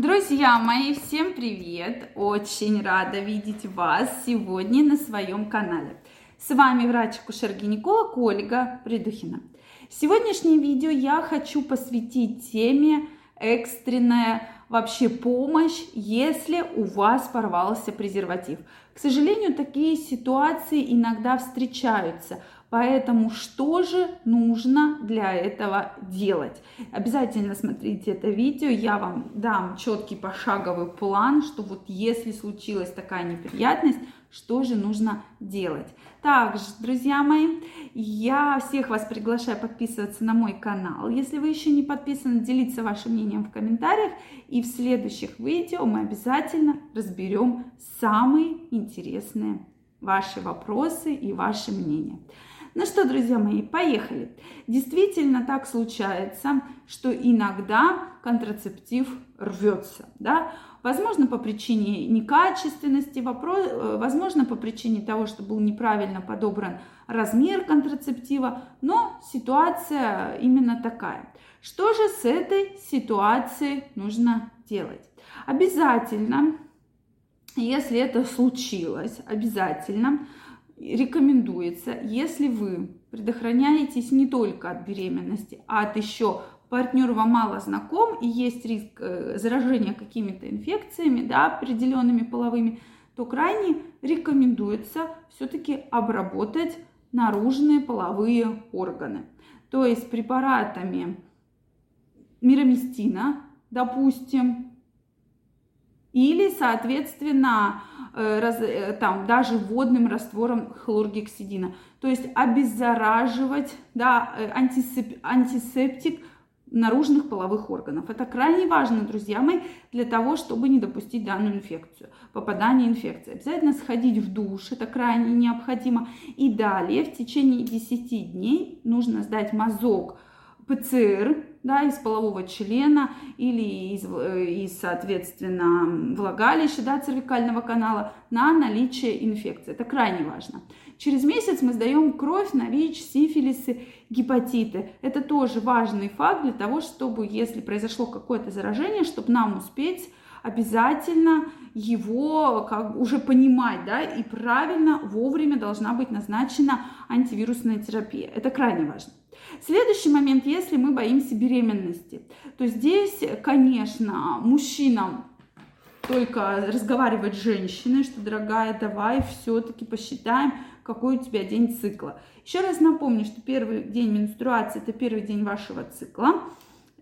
Друзья мои, всем привет! Очень рада видеть вас сегодня на своем канале. С вами врач-акушер-гинеколог Ольга Придухина. Сегодняшнее видео я хочу посвятить теме экстренная вообще помощь, если у вас порвался презерватив. К сожалению, такие ситуации иногда встречаются. Поэтому что же нужно для этого делать? Обязательно смотрите это видео, я вам дам четкий пошаговый план, что вот если случилась такая неприятность, что же нужно делать. Также, друзья мои, я всех вас приглашаю подписываться на мой канал. Если вы еще не подписаны, делиться вашим мнением в комментариях. И в следующих видео мы обязательно разберем самые интересные ваши вопросы и ваши мнения. Ну что, друзья мои, поехали. Действительно так случается, что иногда контрацептив рвется, да, возможно по причине некачественности, вопрос, э, возможно по причине того, что был неправильно подобран размер контрацептива, но ситуация именно такая. Что же с этой ситуацией нужно делать? Обязательно, если это случилось, обязательно рекомендуется, если вы предохраняетесь не только от беременности, а от еще партнер вам мало знаком и есть риск э, заражения какими-то инфекциями, да, определенными половыми, то крайне рекомендуется все-таки обработать наружные половые органы. То есть препаратами мироместина, допустим, или, соответственно, раз, э, там, даже водным раствором хлоргексидина. То есть обеззараживать да, э, антисеп, антисептик наружных половых органов. Это крайне важно, друзья мои, для того, чтобы не допустить данную инфекцию, попадание инфекции. Обязательно сходить в душ, это крайне необходимо. И далее в течение 10 дней нужно сдать мазок ПЦР да, из полового члена или из, э, из соответственно, влагалища, да, цервикального канала на наличие инфекции. Это крайне важно. Через месяц мы сдаем кровь на ВИЧ, сифилисы, гепатиты. Это тоже важный факт для того, чтобы, если произошло какое-то заражение, чтобы нам успеть обязательно его как уже понимать, да, и правильно вовремя должна быть назначена антивирусная терапия. Это крайне важно. Следующий момент, если мы боимся беременности, то здесь, конечно, мужчинам только разговаривать с женщиной, что, дорогая, давай все-таки посчитаем, какой у тебя день цикла. Еще раз напомню, что первый день менструации – это первый день вашего цикла.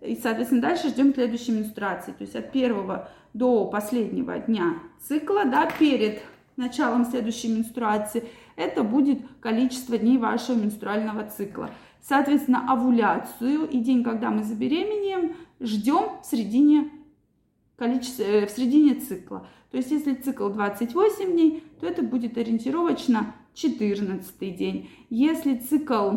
И, соответственно, дальше ждем следующей менструации. То есть от первого до последнего дня цикла, да, перед началом следующей менструации, это будет количество дней вашего менструального цикла. Соответственно, овуляцию и день, когда мы забеременеем, ждем в середине, количества, э, в середине цикла. То есть, если цикл 28 дней, то это будет ориентировочно 14 день. Если цикл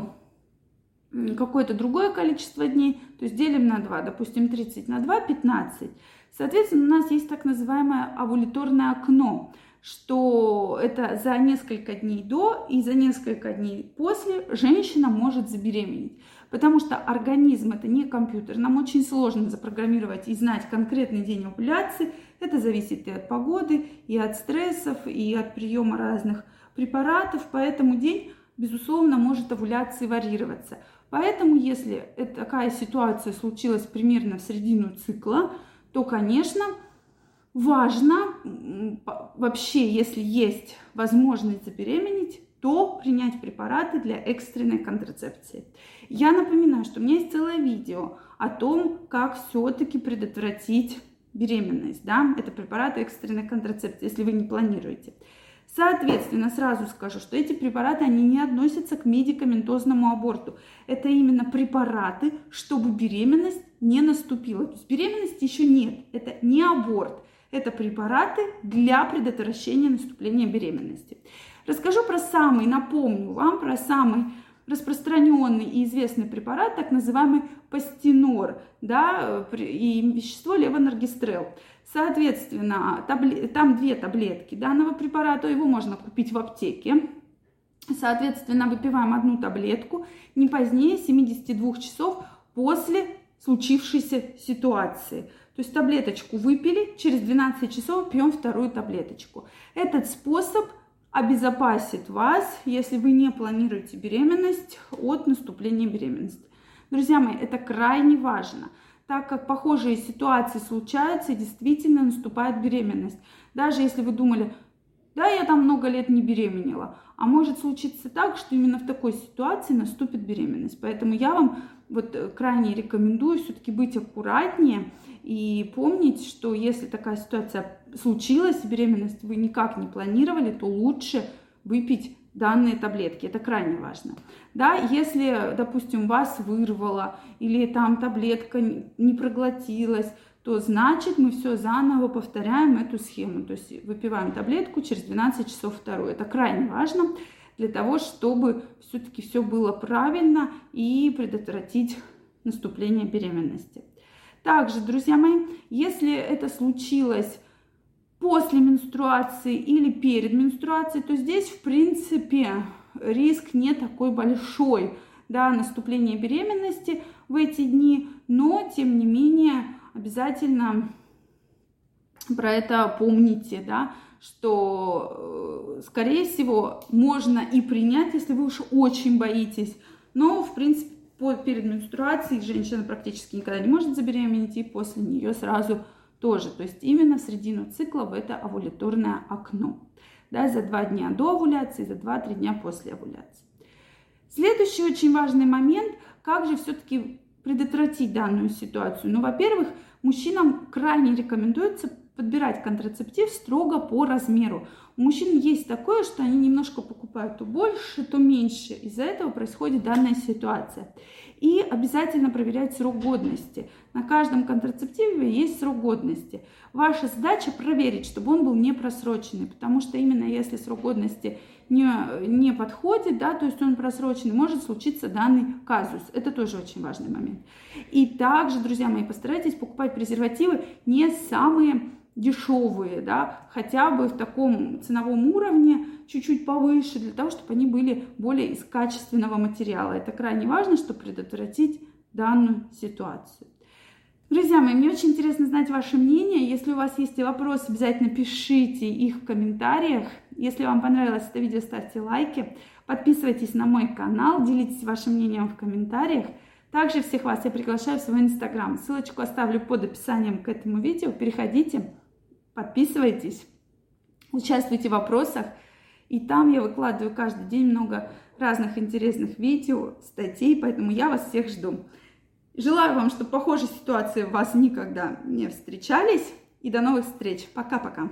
какое-то другое количество дней, то есть делим на 2, допустим, 30 на 2, 15. Соответственно, у нас есть так называемое овуляторное окно – что это за несколько дней до и за несколько дней после женщина может забеременеть. Потому что организм это не компьютер. Нам очень сложно запрограммировать и знать конкретный день овуляции. Это зависит и от погоды, и от стрессов, и от приема разных препаратов. Поэтому день, безусловно, может овуляции варьироваться. Поэтому, если такая ситуация случилась примерно в середину цикла, то, конечно, важно вообще, если есть возможность забеременеть, то принять препараты для экстренной контрацепции. Я напоминаю, что у меня есть целое видео о том, как все-таки предотвратить беременность. Да? Это препараты экстренной контрацепции, если вы не планируете. Соответственно, сразу скажу, что эти препараты, они не относятся к медикаментозному аборту. Это именно препараты, чтобы беременность не наступила. То есть беременности еще нет. Это не аборт. Это препараты для предотвращения наступления беременности. Расскажу про самый, напомню вам про самый распространенный и известный препарат, так называемый пастинор, да, и вещество левонаргистрел. Соответственно, табле- там две таблетки данного препарата, его можно купить в аптеке. Соответственно, выпиваем одну таблетку не позднее 72 часов после случившейся ситуации. То есть таблеточку выпили, через 12 часов пьем вторую таблеточку. Этот способ обезопасит вас, если вы не планируете беременность, от наступления беременности. Друзья мои, это крайне важно, так как похожие ситуации случаются и действительно наступает беременность. Даже если вы думали, да, я там много лет не беременела, а может случиться так, что именно в такой ситуации наступит беременность. Поэтому я вам вот э, крайне рекомендую все-таки быть аккуратнее и помнить, что если такая ситуация случилась, беременность вы никак не планировали, то лучше выпить данные таблетки. Это крайне важно. Да, если, допустим, вас вырвало или там таблетка не проглотилась, то значит мы все заново повторяем эту схему. То есть выпиваем таблетку через 12 часов вторую. Это крайне важно для того, чтобы все-таки все было правильно и предотвратить наступление беременности. Также, друзья мои, если это случилось после менструации или перед менструацией, то здесь, в принципе, риск не такой большой да, наступления беременности в эти дни, но, тем не менее, обязательно про это помните, да, что, э, скорее всего, можно и принять, если вы уж очень боитесь, но, в принципе, перед менструацией женщина практически никогда не может забеременеть, и после нее сразу тоже. То есть именно в середину цикла в это овуляторное окно. Да, за два дня до овуляции, за 2-3 дня после овуляции. Следующий очень важный момент, как же все-таки предотвратить данную ситуацию. Ну, во-первых, мужчинам крайне рекомендуется подбирать контрацептив строго по размеру. У мужчин есть такое, что они немножко покупают то больше, то меньше. Из-за этого происходит данная ситуация. И обязательно проверять срок годности. На каждом контрацептиве есть срок годности. Ваша задача проверить, чтобы он был не просроченный, потому что именно если срок годности не, не подходит, да, то есть он просроченный, может случиться данный казус. Это тоже очень важный момент. И также, друзья мои, постарайтесь покупать презервативы не самые дешевые, да, хотя бы в таком ценовом уровне, чуть-чуть повыше, для того, чтобы они были более из качественного материала. Это крайне важно, чтобы предотвратить данную ситуацию. Друзья мои, мне очень интересно знать ваше мнение. Если у вас есть вопросы, обязательно пишите их в комментариях. Если вам понравилось это видео, ставьте лайки. Подписывайтесь на мой канал, делитесь вашим мнением в комментариях. Также всех вас я приглашаю в свой инстаграм. Ссылочку оставлю под описанием к этому видео. Переходите, подписывайтесь, участвуйте в вопросах. И там я выкладываю каждый день много разных интересных видео, статей, поэтому я вас всех жду. Желаю вам, чтобы похожие ситуации у вас никогда не встречались. И до новых встреч. Пока-пока.